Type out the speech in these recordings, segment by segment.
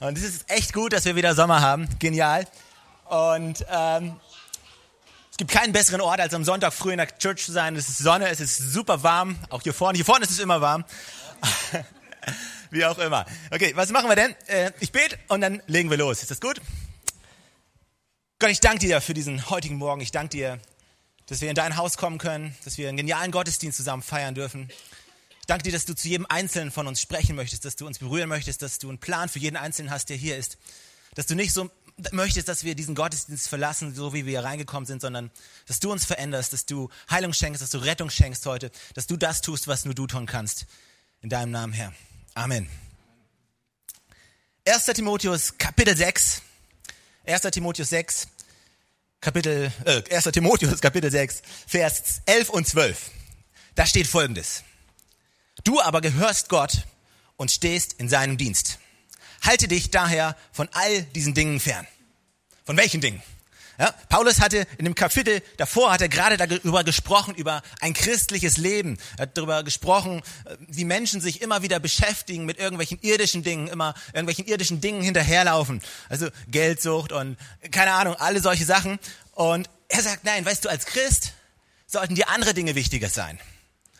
Und es ist echt gut, dass wir wieder Sommer haben. Genial. Und ähm, es gibt keinen besseren Ort, als am Sonntag früh in der Church zu sein. Es ist Sonne, es ist super warm. Auch hier vorne. Hier vorne ist es immer warm. Wie auch immer. Okay, was machen wir denn? Äh, ich bete und dann legen wir los. Ist das gut? Gott, ich danke dir für diesen heutigen Morgen. Ich danke dir, dass wir in dein Haus kommen können, dass wir einen genialen Gottesdienst zusammen feiern dürfen. Ich danke dir, dass du zu jedem Einzelnen von uns sprechen möchtest, dass du uns berühren möchtest, dass du einen Plan für jeden Einzelnen hast, der hier ist. Dass du nicht so möchtest, dass wir diesen Gottesdienst verlassen, so wie wir hier reingekommen sind, sondern dass du uns veränderst, dass du Heilung schenkst, dass du Rettung schenkst heute, dass du das tust, was nur du tun kannst. In deinem Namen, Herr. Amen. 1. Timotheus Kapitel 6. 1. Timotheus 6. Kapitel, äh, 1. Timotheus Kapitel 6, Vers 11 und 12. Da steht folgendes. Du aber gehörst Gott und stehst in seinem Dienst. Halte dich daher von all diesen Dingen fern. Von welchen Dingen? Ja, Paulus hatte in dem Kapitel davor hat er gerade darüber gesprochen über ein christliches Leben. Er hat darüber gesprochen, wie Menschen sich immer wieder beschäftigen mit irgendwelchen irdischen Dingen, immer irgendwelchen irdischen Dingen hinterherlaufen. Also Geldsucht und keine Ahnung, alle solche Sachen. Und er sagt, nein, weißt du, als Christ sollten dir andere Dinge wichtiger sein.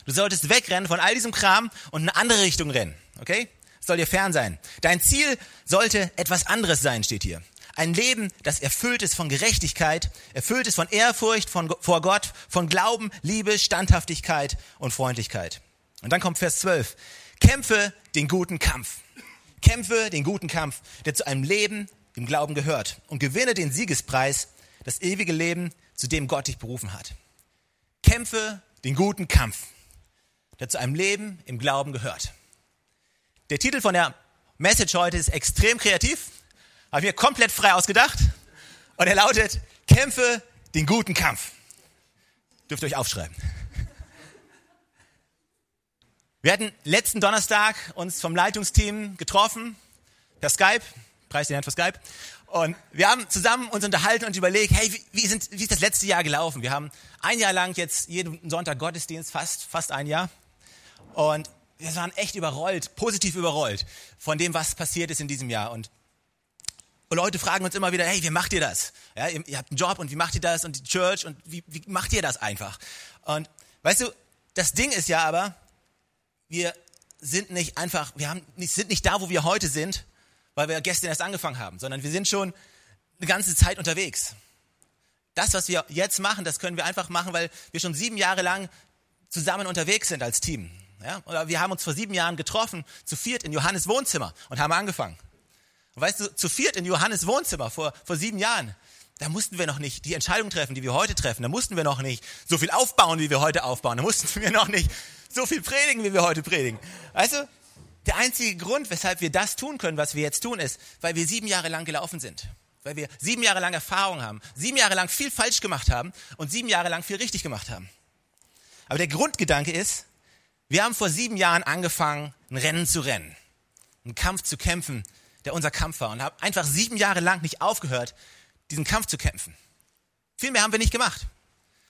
Du solltest wegrennen von all diesem Kram und in eine andere Richtung rennen. Okay? Das soll dir fern sein. Dein Ziel sollte etwas anderes sein, steht hier. Ein Leben, das erfüllt ist von Gerechtigkeit, erfüllt ist von Ehrfurcht von, vor Gott, von Glauben, Liebe, Standhaftigkeit und Freundlichkeit. Und dann kommt Vers 12. Kämpfe den guten Kampf. Kämpfe den guten Kampf, der zu einem Leben im Glauben gehört und gewinne den Siegespreis, das ewige Leben, zu dem Gott dich berufen hat. Kämpfe den guten Kampf der zu einem Leben im Glauben gehört. Der Titel von der Message heute ist extrem kreativ, habe ich mir komplett frei ausgedacht und er lautet, kämpfe den guten Kampf. Dürft ihr euch aufschreiben. Wir hatten letzten Donnerstag uns vom Leitungsteam getroffen, per Skype, preis den Herrn für Skype, und wir haben zusammen uns unterhalten und überlegt, hey, wie, sind, wie ist das letzte Jahr gelaufen? Wir haben ein Jahr lang jetzt jeden Sonntag Gottesdienst, fast, fast ein Jahr. Und wir waren echt überrollt, positiv überrollt von dem, was passiert ist in diesem Jahr. Und, Leute fragen uns immer wieder, hey, wie macht ihr das? Ja, ihr, ihr, habt einen Job und wie macht ihr das? Und die Church und wie, wie macht ihr das einfach? Und weißt du, das Ding ist ja aber, wir sind nicht einfach, wir haben, sind nicht da, wo wir heute sind, weil wir gestern erst angefangen haben, sondern wir sind schon eine ganze Zeit unterwegs. Das, was wir jetzt machen, das können wir einfach machen, weil wir schon sieben Jahre lang zusammen unterwegs sind als Team. Ja? Oder wir haben uns vor sieben Jahren getroffen, zu viert in Johannes Wohnzimmer und haben angefangen. Und weißt du, zu viert in Johannes Wohnzimmer vor, vor sieben Jahren, da mussten wir noch nicht die Entscheidung treffen, die wir heute treffen. Da mussten wir noch nicht so viel aufbauen, wie wir heute aufbauen. Da mussten wir noch nicht so viel predigen, wie wir heute predigen. Weißt du, der einzige Grund, weshalb wir das tun können, was wir jetzt tun, ist, weil wir sieben Jahre lang gelaufen sind. Weil wir sieben Jahre lang Erfahrung haben, sieben Jahre lang viel falsch gemacht haben und sieben Jahre lang viel richtig gemacht haben. Aber der Grundgedanke ist, wir haben vor sieben Jahren angefangen, ein Rennen zu rennen, einen Kampf zu kämpfen, der unser Kampf war und haben einfach sieben Jahre lang nicht aufgehört, diesen Kampf zu kämpfen. Viel mehr haben wir nicht gemacht.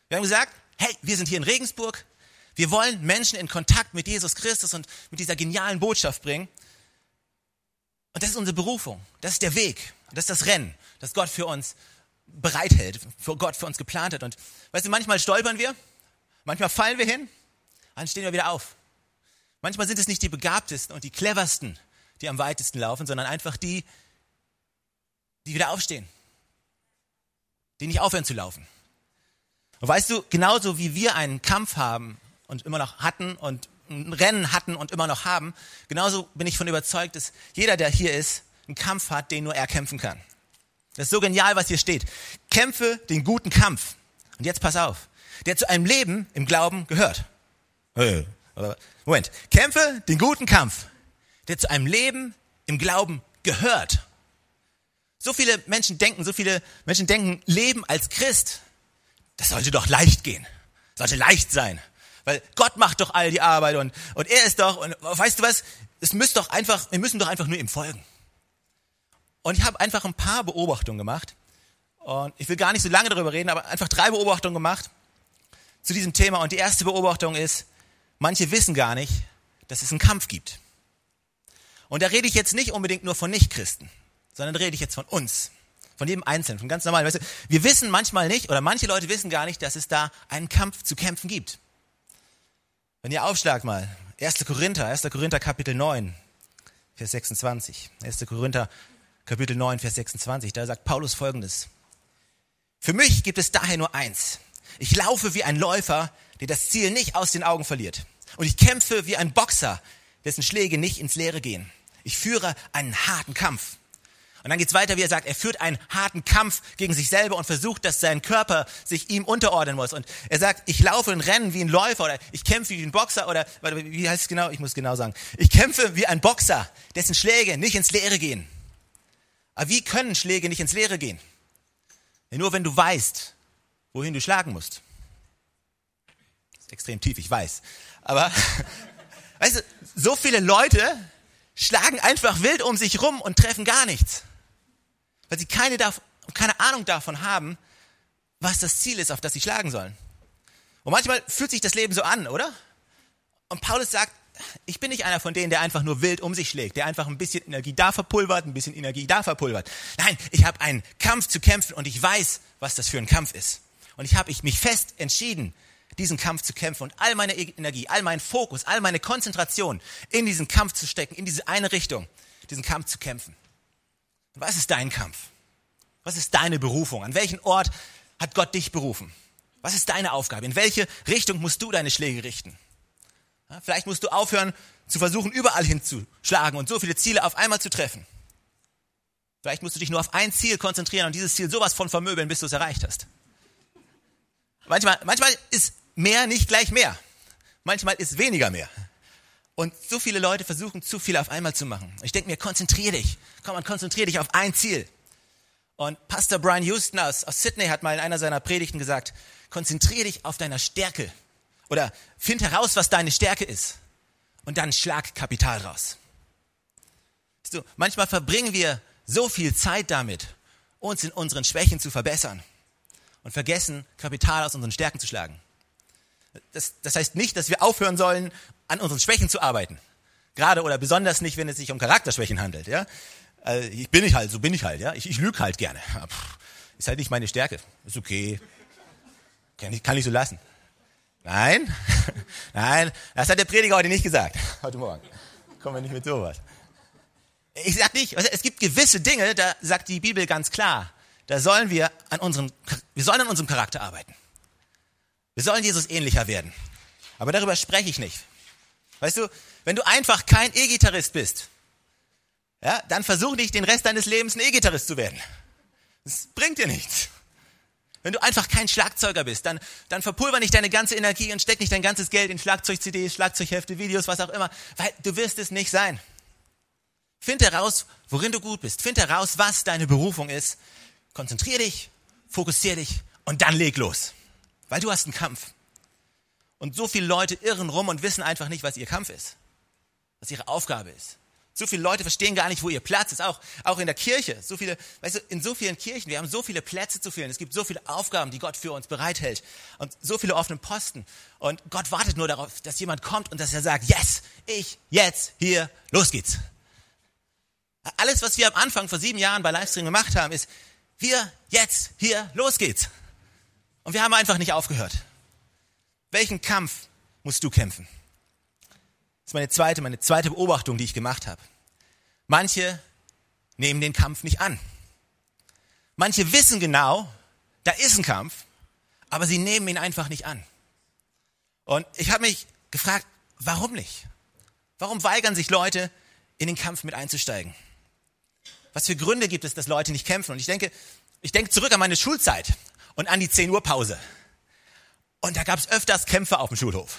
Wir haben gesagt, hey, wir sind hier in Regensburg, wir wollen Menschen in Kontakt mit Jesus Christus und mit dieser genialen Botschaft bringen. Und das ist unsere Berufung, das ist der Weg, das ist das Rennen, das Gott für uns bereithält, für Gott für uns geplant hat. Und weißt du, manchmal stolpern wir, manchmal fallen wir hin, dann stehen wir wieder auf. Manchmal sind es nicht die begabtesten und die cleversten, die am weitesten laufen, sondern einfach die, die wieder aufstehen, die nicht aufhören zu laufen. Und weißt du, genauso wie wir einen Kampf haben und immer noch hatten und ein Rennen hatten und immer noch haben, genauso bin ich von überzeugt, dass jeder, der hier ist, einen Kampf hat, den nur er kämpfen kann. Das ist so genial, was hier steht. Kämpfe den guten Kampf. Und jetzt pass auf, der zu einem Leben im Glauben gehört. Moment. Kämpfe den guten Kampf, der zu einem Leben im Glauben gehört. So viele Menschen denken, so viele Menschen denken, Leben als Christ, das sollte doch leicht gehen. Sollte leicht sein. Weil Gott macht doch all die Arbeit und, und er ist doch, und weißt du was? Es müsste doch einfach, wir müssen doch einfach nur ihm folgen. Und ich habe einfach ein paar Beobachtungen gemacht. Und ich will gar nicht so lange darüber reden, aber einfach drei Beobachtungen gemacht zu diesem Thema. Und die erste Beobachtung ist, manche wissen gar nicht, dass es einen Kampf gibt. Und da rede ich jetzt nicht unbedingt nur von Nichtchristen, sondern rede ich jetzt von uns, von jedem Einzelnen, von ganz normal. Weißt du, wir wissen manchmal nicht, oder manche Leute wissen gar nicht, dass es da einen Kampf zu kämpfen gibt. Wenn ihr aufschlagt mal, 1. Korinther, 1. Korinther Kapitel 9, Vers 26. 1. Korinther Kapitel 9, Vers 26, da sagt Paulus folgendes. Für mich gibt es daher nur eins. Ich laufe wie ein Läufer, der das Ziel nicht aus den Augen verliert. Und ich kämpfe wie ein Boxer, dessen Schläge nicht ins Leere gehen. Ich führe einen harten Kampf. Und dann geht's weiter, wie er sagt, er führt einen harten Kampf gegen sich selber und versucht, dass sein Körper sich ihm unterordnen muss. Und er sagt, ich laufe und renne wie ein Läufer oder ich kämpfe wie ein Boxer oder, wie heißt es genau? Ich muss genau sagen. Ich kämpfe wie ein Boxer, dessen Schläge nicht ins Leere gehen. Aber wie können Schläge nicht ins Leere gehen? Ja, nur wenn du weißt, wohin du schlagen musst. Ist extrem tief, ich weiß. Aber, weißt du, so viele Leute schlagen einfach wild um sich rum und treffen gar nichts. Weil sie keine, keine Ahnung davon haben, was das Ziel ist, auf das sie schlagen sollen. Und manchmal fühlt sich das Leben so an, oder? Und Paulus sagt, ich bin nicht einer von denen, der einfach nur wild um sich schlägt, der einfach ein bisschen Energie da verpulvert, ein bisschen Energie da verpulvert. Nein, ich habe einen Kampf zu kämpfen und ich weiß, was das für ein Kampf ist. Und ich habe mich fest entschieden, diesen Kampf zu kämpfen und all meine Energie, all meinen Fokus, all meine Konzentration in diesen Kampf zu stecken, in diese eine Richtung, diesen Kampf zu kämpfen. Was ist dein Kampf? Was ist deine Berufung? An welchen Ort hat Gott dich berufen? Was ist deine Aufgabe? In welche Richtung musst du deine Schläge richten? Vielleicht musst du aufhören zu versuchen, überall hinzuschlagen und so viele Ziele auf einmal zu treffen. Vielleicht musst du dich nur auf ein Ziel konzentrieren und dieses Ziel sowas von vermöbeln, bis du es erreicht hast. Manchmal, manchmal ist mehr nicht gleich mehr. Manchmal ist weniger mehr. Und so viele Leute versuchen, zu viel auf einmal zu machen. Ich denke mir, konzentrier dich. Komm und konzentrier dich auf ein Ziel. Und Pastor Brian Houston aus, aus Sydney hat mal in einer seiner Predigten gesagt, konzentrier dich auf deiner Stärke. Oder find heraus, was deine Stärke ist. Und dann schlag Kapital raus. Du, manchmal verbringen wir so viel Zeit damit, uns in unseren Schwächen zu verbessern und vergessen, Kapital aus unseren Stärken zu schlagen. Das, das heißt nicht, dass wir aufhören sollen, an unseren Schwächen zu arbeiten. Gerade oder besonders nicht, wenn es sich um Charakterschwächen handelt. Ja? Also ich bin ich halt, so bin ich halt. Ja? Ich, ich lüge halt gerne. Ist halt nicht meine Stärke. Ist okay. Kann ich, kann ich so lassen. Nein, nein, das hat der Prediger heute nicht gesagt. Heute Morgen. Kommen wir nicht mit sowas. Ich sag nicht, es gibt gewisse Dinge, da sagt die Bibel ganz klar, da sollen wir an unserem, wir sollen an unserem Charakter arbeiten. Wir sollen Jesus ähnlicher werden. Aber darüber spreche ich nicht. Weißt du, wenn du einfach kein E-Gitarrist bist, ja, dann versuch nicht den Rest deines Lebens ein E-Gitarrist zu werden. Das bringt dir nichts. Wenn du einfach kein Schlagzeuger bist, dann, dann verpulver nicht deine ganze Energie und steck nicht dein ganzes Geld in Schlagzeug-CDs, Schlagzeughefte, Videos, was auch immer, weil du wirst es nicht sein. Find heraus, worin du gut bist. Find heraus, was deine Berufung ist. Konzentrier dich, fokussier dich und dann leg los. Weil du hast einen Kampf. Und so viele Leute irren rum und wissen einfach nicht, was ihr Kampf ist. Was ihre Aufgabe ist. So viele Leute verstehen gar nicht, wo ihr Platz ist. Auch, auch in der Kirche. So viele, weißt du, in so vielen Kirchen, wir haben so viele Plätze zu füllen. Es gibt so viele Aufgaben, die Gott für uns bereithält. Und so viele offene Posten. Und Gott wartet nur darauf, dass jemand kommt und dass er sagt, yes, ich, jetzt, hier, los geht's. Alles, was wir am Anfang vor sieben Jahren bei Livestream gemacht haben, ist, wir, jetzt, hier, los geht's. Und wir haben einfach nicht aufgehört. Welchen Kampf musst du kämpfen? Das ist meine zweite, meine zweite Beobachtung, die ich gemacht habe. Manche nehmen den Kampf nicht an. Manche wissen genau, da ist ein Kampf, aber sie nehmen ihn einfach nicht an. Und ich habe mich gefragt, warum nicht? Warum weigern sich Leute, in den Kampf mit einzusteigen? Was für Gründe gibt es, dass Leute nicht kämpfen? Und ich denke, ich denke zurück an meine Schulzeit und an die 10 Uhr Pause. Und da gab es öfters Kämpfe auf dem Schulhof.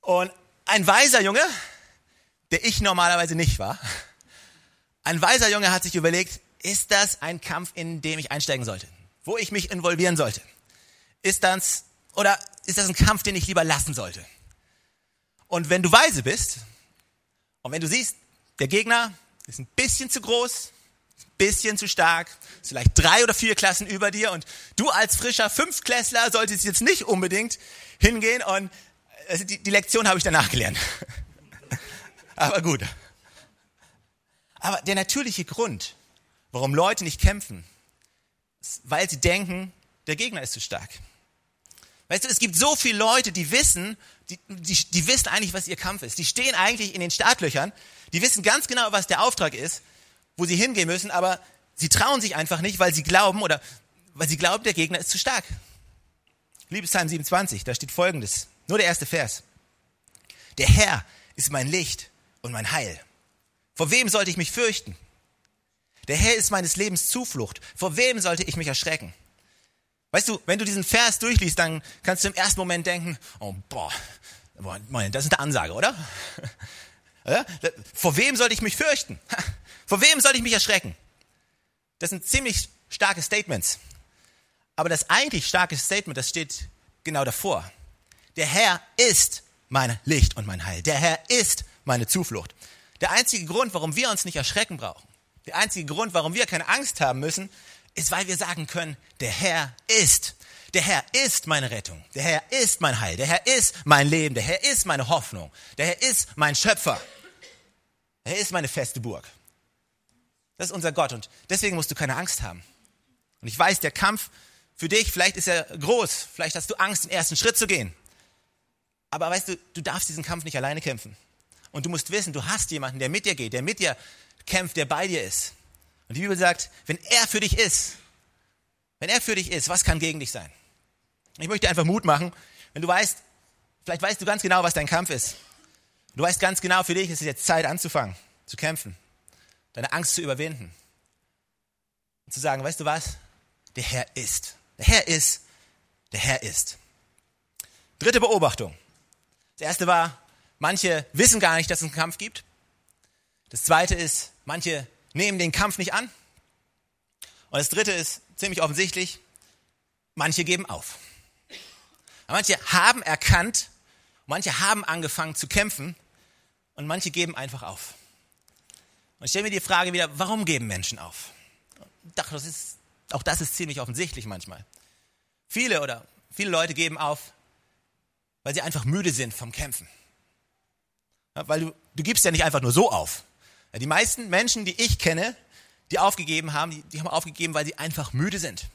Und ein weiser Junge, der ich normalerweise nicht war, ein weiser Junge hat sich überlegt, ist das ein Kampf, in dem ich einsteigen sollte? Wo ich mich involvieren sollte? Ist das, oder ist das ein Kampf, den ich lieber lassen sollte? Und wenn du weise bist, und wenn du siehst, der Gegner ist ein bisschen zu groß, bisschen zu stark, vielleicht drei oder vier Klassen über dir und du als frischer Fünftklässler solltest jetzt nicht unbedingt hingehen und also die, die Lektion habe ich danach gelernt. Aber gut. Aber der natürliche Grund, warum Leute nicht kämpfen, ist, weil sie denken, der Gegner ist zu stark. Weißt du, es gibt so viele Leute, die wissen, die, die, die wissen eigentlich, was ihr Kampf ist. Die stehen eigentlich in den Startlöchern, die wissen ganz genau, was der Auftrag ist, wo sie hingehen müssen, aber sie trauen sich einfach nicht, weil sie glauben oder weil sie glauben, der Gegner ist zu stark. Liebes Psalm 27, da steht folgendes, nur der erste Vers. Der Herr ist mein Licht und mein Heil. Vor wem sollte ich mich fürchten? Der Herr ist meines Lebens Zuflucht. Vor wem sollte ich mich erschrecken? Weißt du, wenn du diesen Vers durchliest, dann kannst du im ersten Moment denken, oh boah, das ist eine Ansage, oder? Vor wem sollte ich mich fürchten? Vor wem sollte ich mich erschrecken? Das sind ziemlich starke Statements. Aber das eigentlich starke Statement, das steht genau davor. Der Herr ist mein Licht und mein Heil. Der Herr ist meine Zuflucht. Der einzige Grund, warum wir uns nicht erschrecken brauchen, der einzige Grund, warum wir keine Angst haben müssen, ist, weil wir sagen können, der Herr ist. Der Herr ist meine Rettung. Der Herr ist mein Heil. Der Herr ist mein Leben. Der Herr ist meine Hoffnung. Der Herr ist mein Schöpfer. Er ist meine feste Burg. Das ist unser Gott und deswegen musst du keine Angst haben. Und ich weiß, der Kampf für dich, vielleicht ist er groß, vielleicht hast du Angst, den ersten Schritt zu gehen. Aber weißt du, du darfst diesen Kampf nicht alleine kämpfen. Und du musst wissen, du hast jemanden, der mit dir geht, der mit dir kämpft, der bei dir ist. Und die Bibel sagt, wenn er für dich ist, wenn er für dich ist, was kann gegen dich sein? Ich möchte einfach Mut machen, wenn du weißt, vielleicht weißt du ganz genau, was dein Kampf ist. Du weißt ganz genau, für dich ist es jetzt Zeit anzufangen, zu kämpfen, deine Angst zu überwinden. Und zu sagen, weißt du was? Der Herr ist. Der Herr ist. Der Herr ist. Dritte Beobachtung. Das erste war, manche wissen gar nicht, dass es einen Kampf gibt. Das zweite ist, manche nehmen den Kampf nicht an. Und das dritte ist ziemlich offensichtlich, manche geben auf. Manche haben erkannt, manche haben angefangen zu kämpfen und manche geben einfach auf. Und ich stelle mir die Frage wieder, warum geben Menschen auf? das ist, auch das ist ziemlich offensichtlich manchmal. Viele oder viele Leute geben auf, weil sie einfach müde sind vom Kämpfen. Ja, weil du, du gibst ja nicht einfach nur so auf. Ja, die meisten Menschen, die ich kenne, die aufgegeben haben, die, die haben aufgegeben, weil sie einfach müde sind.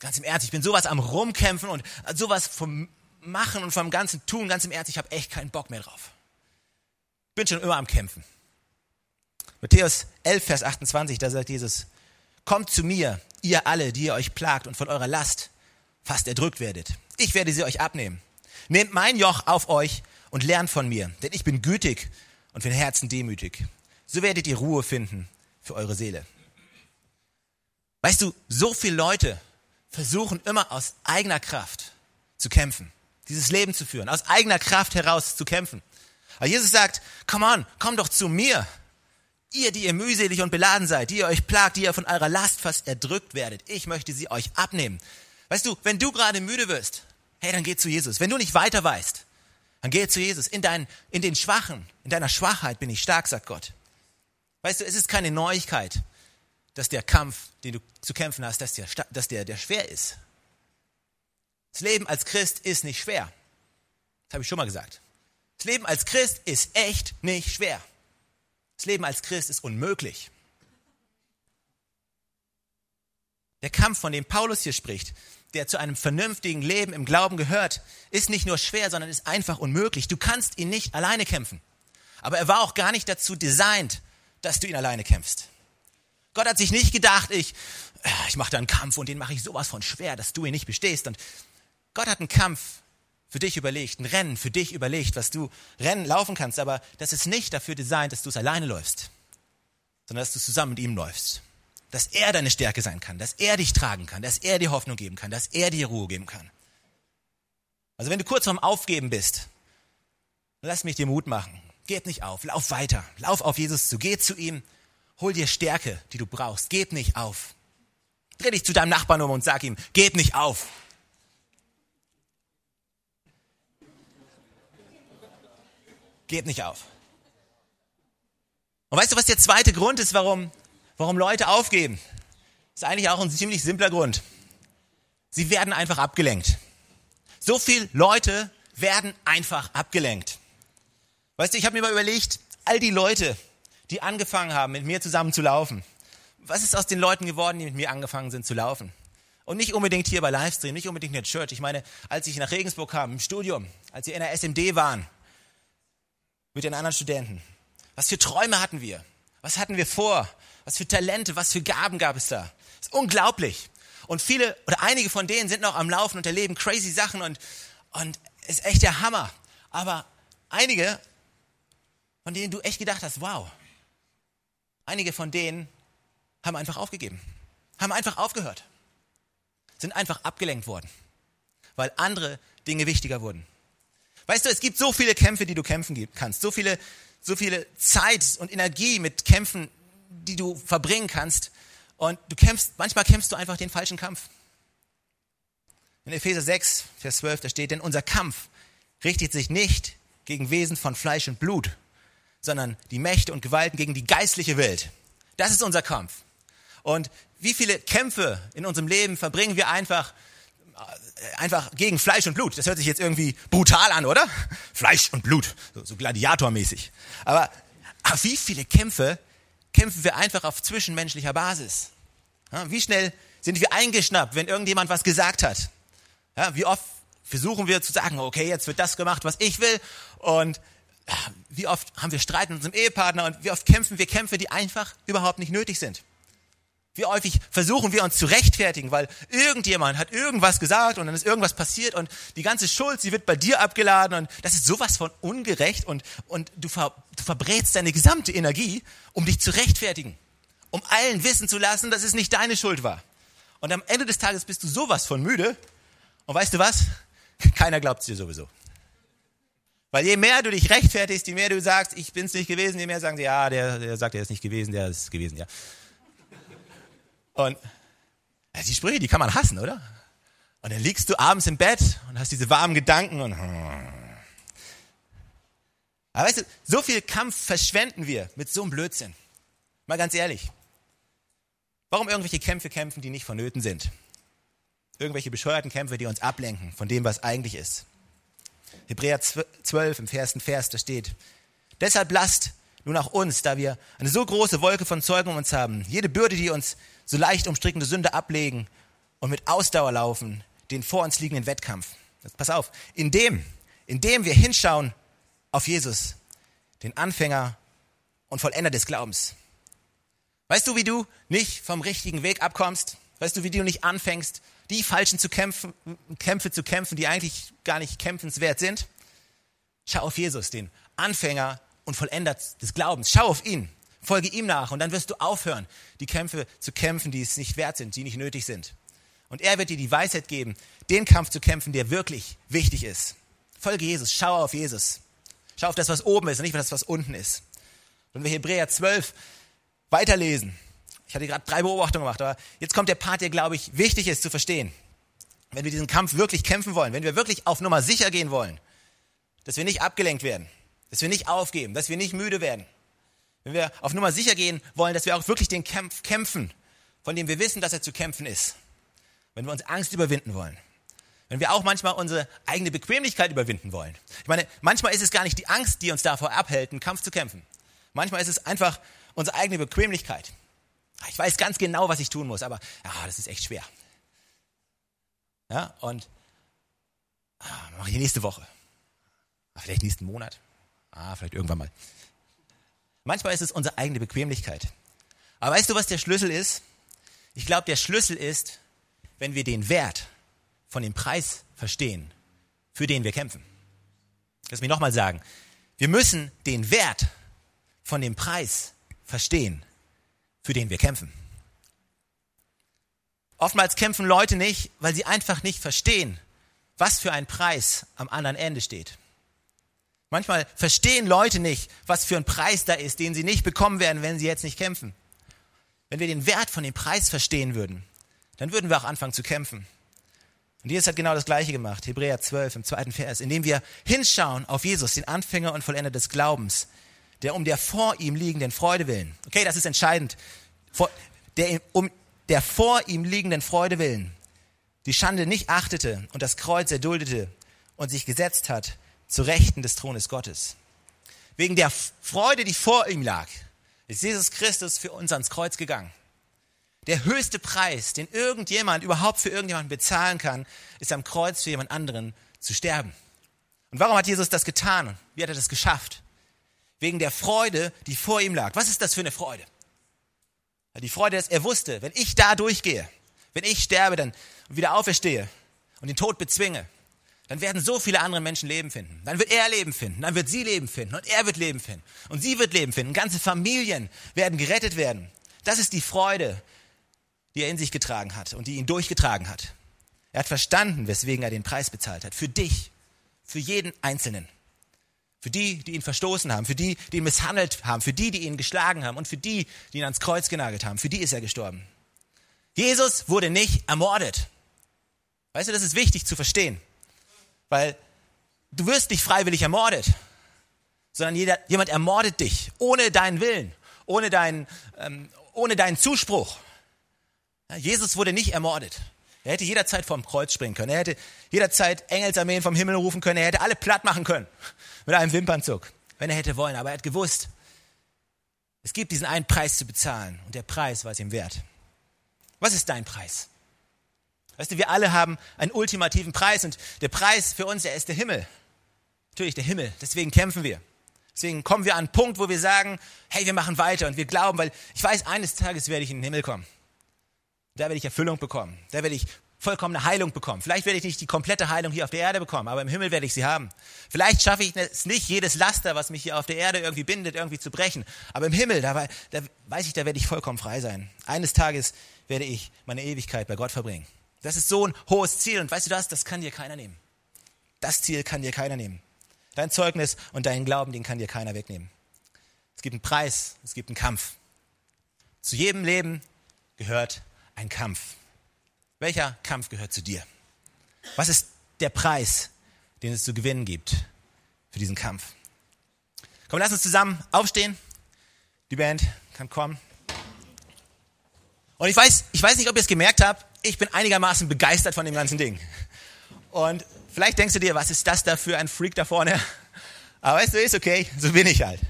Ganz im Ernst, ich bin sowas am Rumkämpfen und sowas vom Machen und vom ganzen Tun, ganz im Ernst, ich habe echt keinen Bock mehr drauf. Bin schon immer am Kämpfen. Matthäus 11, Vers 28, da sagt Jesus, kommt zu mir, ihr alle, die ihr euch plagt und von eurer Last fast erdrückt werdet. Ich werde sie euch abnehmen. Nehmt mein Joch auf euch und lernt von mir, denn ich bin gütig und von Herzen demütig. So werdet ihr Ruhe finden für eure Seele. Weißt du, so viele Leute versuchen immer aus eigener Kraft zu kämpfen, dieses Leben zu führen, aus eigener Kraft heraus zu kämpfen. Aber Jesus sagt, come on, komm doch zu mir. Ihr, die ihr mühselig und beladen seid, die ihr euch plagt, die ihr von eurer Last fast erdrückt werdet. Ich möchte sie euch abnehmen. Weißt du, wenn du gerade müde wirst, hey, dann geh zu Jesus. Wenn du nicht weiter weißt, dann geh zu Jesus. In, dein, in den Schwachen, in deiner Schwachheit bin ich stark, sagt Gott. Weißt du, es ist keine Neuigkeit, dass der Kampf, den du zu kämpfen hast, dass der, dass der, der schwer ist. Das Leben als Christ ist nicht schwer. Das habe ich schon mal gesagt. Das Leben als Christ ist echt nicht schwer. Das Leben als Christ ist unmöglich. Der Kampf, von dem Paulus hier spricht, der zu einem vernünftigen Leben im Glauben gehört, ist nicht nur schwer, sondern ist einfach unmöglich. Du kannst ihn nicht alleine kämpfen. Aber er war auch gar nicht dazu designt, dass du ihn alleine kämpfst. Gott hat sich nicht gedacht, ich, ich mache da einen Kampf und den mache ich sowas von schwer, dass du ihn nicht bestehst. Und Gott hat einen Kampf für dich überlegt, ein Rennen für dich überlegt, was du Rennen laufen kannst, aber das ist nicht dafür designt, dass du es alleine läufst, sondern dass du zusammen mit ihm läufst. Dass er deine Stärke sein kann, dass er dich tragen kann, dass er dir Hoffnung geben kann, dass er dir Ruhe geben kann. Also wenn du kurz vorm Aufgeben bist, lass mich dir Mut machen. Geb nicht auf, lauf weiter, lauf auf Jesus zu, geh zu ihm, hol dir Stärke, die du brauchst, geb nicht auf. Dreh dich zu deinem Nachbarn um und sag ihm, geb nicht auf. Gebt nicht auf. Und weißt du, was der zweite Grund ist, warum, warum Leute aufgeben? Ist eigentlich auch ein ziemlich simpler Grund. Sie werden einfach abgelenkt. So viele Leute werden einfach abgelenkt. Weißt du, ich habe mir mal überlegt, all die Leute, die angefangen haben, mit mir zusammen zu laufen? Was ist aus den Leuten geworden, die mit mir angefangen sind zu laufen? Und nicht unbedingt hier bei Livestream, nicht unbedingt in der Church. Ich meine, als ich nach Regensburg kam, im Studium, als wir in der SMD waren, mit den anderen Studenten, was für Träume hatten wir? Was hatten wir vor? Was für Talente, was für Gaben gab es da? Das ist unglaublich. Und viele oder einige von denen sind noch am Laufen und erleben crazy Sachen und, und ist echt der Hammer. Aber einige, von denen du echt gedacht hast, wow, einige von denen haben einfach aufgegeben, haben einfach aufgehört, sind einfach abgelenkt worden, weil andere Dinge wichtiger wurden. Weißt du, es gibt so viele Kämpfe, die du kämpfen kannst, so viele, so viele Zeit und Energie mit Kämpfen, die du verbringen kannst. Und du kämpfst, manchmal kämpfst du einfach den falschen Kampf. In Epheser 6, Vers 12, da steht, denn unser Kampf richtet sich nicht gegen Wesen von Fleisch und Blut, sondern die Mächte und Gewalten gegen die geistliche Welt. Das ist unser Kampf. Und wie viele Kämpfe in unserem Leben verbringen wir einfach, einfach gegen Fleisch und Blut? Das hört sich jetzt irgendwie brutal an, oder? Fleisch und Blut, so, so gladiatormäßig. Aber, aber wie viele Kämpfe kämpfen wir einfach auf zwischenmenschlicher Basis? Ja, wie schnell sind wir eingeschnappt, wenn irgendjemand was gesagt hat? Ja, wie oft versuchen wir zu sagen, okay, jetzt wird das gemacht, was ich will und wie oft haben wir Streit mit unserem Ehepartner und wie oft kämpfen wir Kämpfe, die einfach überhaupt nicht nötig sind. Wie häufig versuchen wir uns zu rechtfertigen, weil irgendjemand hat irgendwas gesagt und dann ist irgendwas passiert und die ganze Schuld, sie wird bei dir abgeladen und das ist sowas von ungerecht und, und du, ver, du verbrätst deine gesamte Energie, um dich zu rechtfertigen, um allen wissen zu lassen, dass es nicht deine Schuld war. Und am Ende des Tages bist du sowas von müde und weißt du was? Keiner glaubt dir sowieso. Weil je mehr du dich rechtfertigst, je mehr du sagst, ich bin es nicht gewesen, je mehr sagen sie, ja, der, der sagt, er ist nicht gewesen, der ist gewesen, ja. Und die Sprüche, die kann man hassen, oder? Und dann liegst du abends im Bett und hast diese warmen Gedanken und. Aber weißt du, so viel Kampf verschwenden wir mit so einem Blödsinn. Mal ganz ehrlich. Warum irgendwelche Kämpfe kämpfen, die nicht vonnöten sind? Irgendwelche bescheuerten Kämpfe, die uns ablenken von dem, was eigentlich ist. Hebräer 12 im ersten Vers, da steht, deshalb lasst nun auch uns, da wir eine so große Wolke von Zeugen um uns haben, jede Bürde, die uns so leicht umstrickende Sünde ablegen und mit Ausdauer laufen, den vor uns liegenden Wettkampf. Jetzt pass auf, indem, indem wir hinschauen auf Jesus, den Anfänger und Vollender des Glaubens. Weißt du, wie du nicht vom richtigen Weg abkommst? Weißt du, wie du nicht anfängst, die falschen zu kämpfen, Kämpfe zu kämpfen, die eigentlich gar nicht kämpfenswert sind? Schau auf Jesus, den Anfänger und Vollender des Glaubens. Schau auf ihn, folge ihm nach und dann wirst du aufhören, die Kämpfe zu kämpfen, die es nicht wert sind, die nicht nötig sind. Und er wird dir die Weisheit geben, den Kampf zu kämpfen, der wirklich wichtig ist. Folge Jesus, schau auf Jesus. Schau auf das, was oben ist und nicht auf das, was unten ist. Wenn wir Hebräer 12 weiterlesen, ich hatte gerade drei Beobachtungen gemacht, aber jetzt kommt der Part, der, glaube ich, wichtig ist zu verstehen. Wenn wir diesen Kampf wirklich kämpfen wollen, wenn wir wirklich auf Nummer sicher gehen wollen, dass wir nicht abgelenkt werden, dass wir nicht aufgeben, dass wir nicht müde werden. Wenn wir auf Nummer sicher gehen wollen, dass wir auch wirklich den Kampf kämpfen, von dem wir wissen, dass er zu kämpfen ist. Wenn wir uns Angst überwinden wollen. Wenn wir auch manchmal unsere eigene Bequemlichkeit überwinden wollen. Ich meine, manchmal ist es gar nicht die Angst, die uns davor abhält, einen Kampf zu kämpfen. Manchmal ist es einfach unsere eigene Bequemlichkeit. Ich weiß ganz genau, was ich tun muss, aber ja, das ist echt schwer. Ja, und ah, mache ich nächste Woche. Ah, vielleicht nächsten Monat. Ah, vielleicht irgendwann mal. Manchmal ist es unsere eigene Bequemlichkeit. Aber weißt du, was der Schlüssel ist? Ich glaube, der Schlüssel ist, wenn wir den Wert von dem Preis verstehen, für den wir kämpfen. Lass mich nochmal sagen. Wir müssen den Wert von dem Preis verstehen, für den wir kämpfen. Oftmals kämpfen Leute nicht, weil sie einfach nicht verstehen, was für ein Preis am anderen Ende steht. Manchmal verstehen Leute nicht, was für ein Preis da ist, den sie nicht bekommen werden, wenn sie jetzt nicht kämpfen. Wenn wir den Wert von dem Preis verstehen würden, dann würden wir auch anfangen zu kämpfen. Und Jesus hat genau das Gleiche gemacht, Hebräer 12 im zweiten Vers, indem wir hinschauen auf Jesus, den Anfänger und Vollender des Glaubens, der um der vor ihm liegenden Freude willen, okay, das ist entscheidend, der um der vor ihm liegenden Freude willen die Schande nicht achtete und das Kreuz erduldete und sich gesetzt hat zu Rechten des Thrones Gottes. Wegen der Freude, die vor ihm lag, ist Jesus Christus für uns ans Kreuz gegangen. Der höchste Preis, den irgendjemand überhaupt für irgendjemanden bezahlen kann, ist am Kreuz für jemand anderen zu sterben. Und warum hat Jesus das getan? Wie hat er das geschafft? Wegen der Freude, die vor ihm lag. Was ist das für eine Freude? Die Freude, dass er wusste, wenn ich da durchgehe, wenn ich sterbe, dann wieder auferstehe und den Tod bezwinge, dann werden so viele andere Menschen Leben finden. Dann wird er Leben finden, dann wird sie Leben finden und er wird Leben finden und sie wird Leben finden. Ganze Familien werden gerettet werden. Das ist die Freude, die er in sich getragen hat und die ihn durchgetragen hat. Er hat verstanden, weswegen er den Preis bezahlt hat. Für dich, für jeden Einzelnen. Für die, die ihn verstoßen haben, für die, die ihn misshandelt haben, für die, die ihn geschlagen haben und für die, die ihn ans Kreuz genagelt haben. Für die ist er gestorben. Jesus wurde nicht ermordet. Weißt du, das ist wichtig zu verstehen. Weil du wirst nicht freiwillig ermordet, sondern jeder, jemand ermordet dich ohne deinen Willen, ohne deinen, ähm, ohne deinen Zuspruch. Ja, Jesus wurde nicht ermordet. Er hätte jederzeit vom Kreuz springen können. Er hätte jederzeit Engelsarmeen vom Himmel rufen können. Er hätte alle platt machen können. Mit einem Wimpernzug. Wenn er hätte wollen. Aber er hat gewusst, es gibt diesen einen Preis zu bezahlen. Und der Preis war es ihm wert. Was ist dein Preis? Weißt du, wir alle haben einen ultimativen Preis und der Preis für uns, er ist der Himmel. Natürlich der Himmel. Deswegen kämpfen wir. Deswegen kommen wir an einen Punkt, wo wir sagen, hey, wir machen weiter und wir glauben, weil ich weiß, eines Tages werde ich in den Himmel kommen. Da werde ich Erfüllung bekommen. Da werde ich vollkommene Heilung bekommen. Vielleicht werde ich nicht die komplette Heilung hier auf der Erde bekommen, aber im Himmel werde ich sie haben. Vielleicht schaffe ich es nicht, jedes Laster, was mich hier auf der Erde irgendwie bindet, irgendwie zu brechen. Aber im Himmel, da, da weiß ich, da werde ich vollkommen frei sein. Eines Tages werde ich meine Ewigkeit bei Gott verbringen. Das ist so ein hohes Ziel. Und weißt du das? Das kann dir keiner nehmen. Das Ziel kann dir keiner nehmen. Dein Zeugnis und dein Glauben, den kann dir keiner wegnehmen. Es gibt einen Preis, es gibt einen Kampf. Zu jedem Leben gehört ein Kampf. Welcher Kampf gehört zu dir? Was ist der Preis, den es zu gewinnen gibt für diesen Kampf? Komm, lass uns zusammen aufstehen. Die Band kann kommen. Und ich weiß, ich weiß nicht, ob ihr es gemerkt habt, ich bin einigermaßen begeistert von dem ganzen Ding. Und vielleicht denkst du dir, was ist das da für ein Freak da vorne? Aber weißt du, ist okay, so bin ich halt.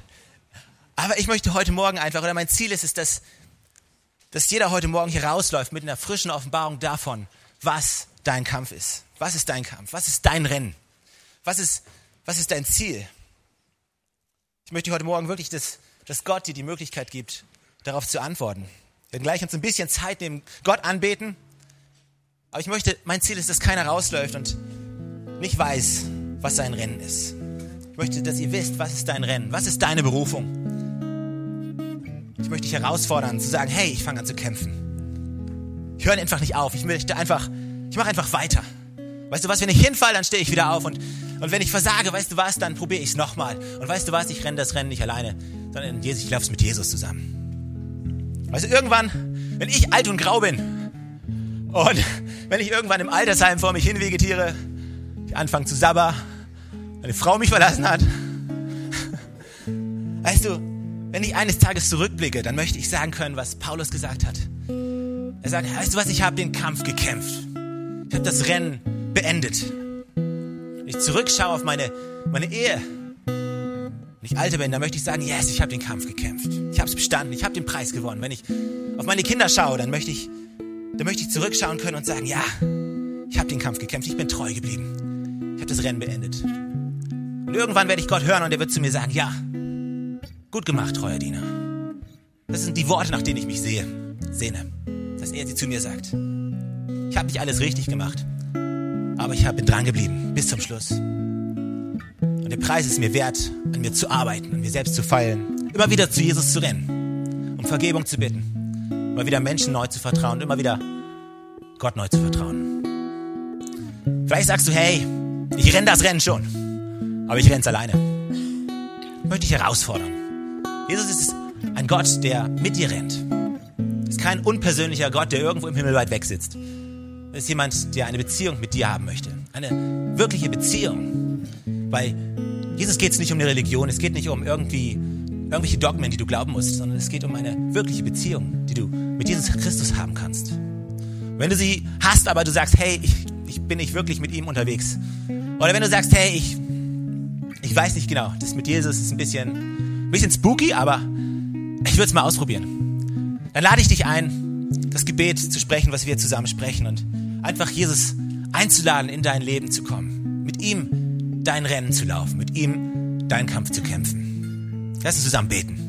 Aber ich möchte heute Morgen einfach, oder mein Ziel ist es, dass, dass jeder heute Morgen hier rausläuft mit einer frischen Offenbarung davon, was dein Kampf ist. Was ist dein Kampf? Was ist dein Rennen? Was ist, was ist dein Ziel? Ich möchte heute Morgen wirklich, dass, dass Gott dir die Möglichkeit gibt, darauf zu antworten. Wir werden gleich uns ein bisschen Zeit nehmen, Gott anbeten aber ich möchte, mein Ziel ist, dass keiner rausläuft und nicht weiß, was sein Rennen ist. Ich möchte, dass ihr wisst, was ist dein Rennen, was ist deine Berufung. Ich möchte dich herausfordern, zu sagen, hey, ich fange an zu kämpfen. Ich höre einfach nicht auf. Ich möchte einfach, ich mache einfach weiter. Weißt du was, wenn ich hinfalle, dann stehe ich wieder auf und, und wenn ich versage, weißt du was, dann probiere ich es nochmal. Und weißt du was, ich renne das Rennen nicht alleine, sondern ich laufe es mit Jesus zusammen. Weißt du, irgendwann, wenn ich alt und grau bin, und wenn ich irgendwann im Altersheim vor mich hin vegetiere, ich anfange zu sabber, meine Frau mich verlassen hat. Weißt du, wenn ich eines Tages zurückblicke, dann möchte ich sagen können, was Paulus gesagt hat. Er sagt, weißt du was, ich habe den Kampf gekämpft. Ich habe das Rennen beendet. Wenn ich zurückschaue auf meine, meine Ehe, wenn ich alter bin, dann möchte ich sagen, yes, ich habe den Kampf gekämpft. Ich habe es bestanden, ich habe den Preis gewonnen. Wenn ich auf meine Kinder schaue, dann möchte ich da möchte ich zurückschauen können und sagen, ja, ich habe den Kampf gekämpft, ich bin treu geblieben. Ich habe das Rennen beendet. Und irgendwann werde ich Gott hören und er wird zu mir sagen, ja, gut gemacht, treuer Diener. Das sind die Worte, nach denen ich mich sehe, sehne. Dass er sie zu mir sagt. Ich habe nicht alles richtig gemacht, aber ich bin dran geblieben bis zum Schluss. Und der Preis ist mir wert, an mir zu arbeiten, an mir selbst zu feilen, immer wieder zu Jesus zu rennen, um Vergebung zu bitten immer wieder Menschen neu zu vertrauen, immer wieder Gott neu zu vertrauen. Vielleicht sagst du, hey, ich renne das Rennen schon, aber ich renne es alleine. Ich möchte dich herausfordern. Jesus ist ein Gott, der mit dir rennt. Ist kein unpersönlicher Gott, der irgendwo im Himmel weit weg sitzt. Ist jemand, der eine Beziehung mit dir haben möchte. Eine wirkliche Beziehung. Bei Jesus geht es nicht um eine Religion, es geht nicht um irgendwie irgendwelche Dogmen, die du glauben musst, sondern es geht um eine wirkliche Beziehung, die du mit Jesus Christus haben kannst. Wenn du sie hast, aber du sagst, hey, ich, ich bin nicht wirklich mit ihm unterwegs. Oder wenn du sagst, hey, ich, ich weiß nicht genau, das mit Jesus ist ein bisschen, ein bisschen spooky, aber Ich würde es mal ausprobieren. Dann lade ich dich ein, das Gebet zu sprechen, was wir zusammen sprechen und einfach Jesus einzuladen, in dein Leben zu kommen. Mit ihm dein Rennen zu laufen, mit ihm deinen Kampf zu kämpfen. Lass uns zusammen beten.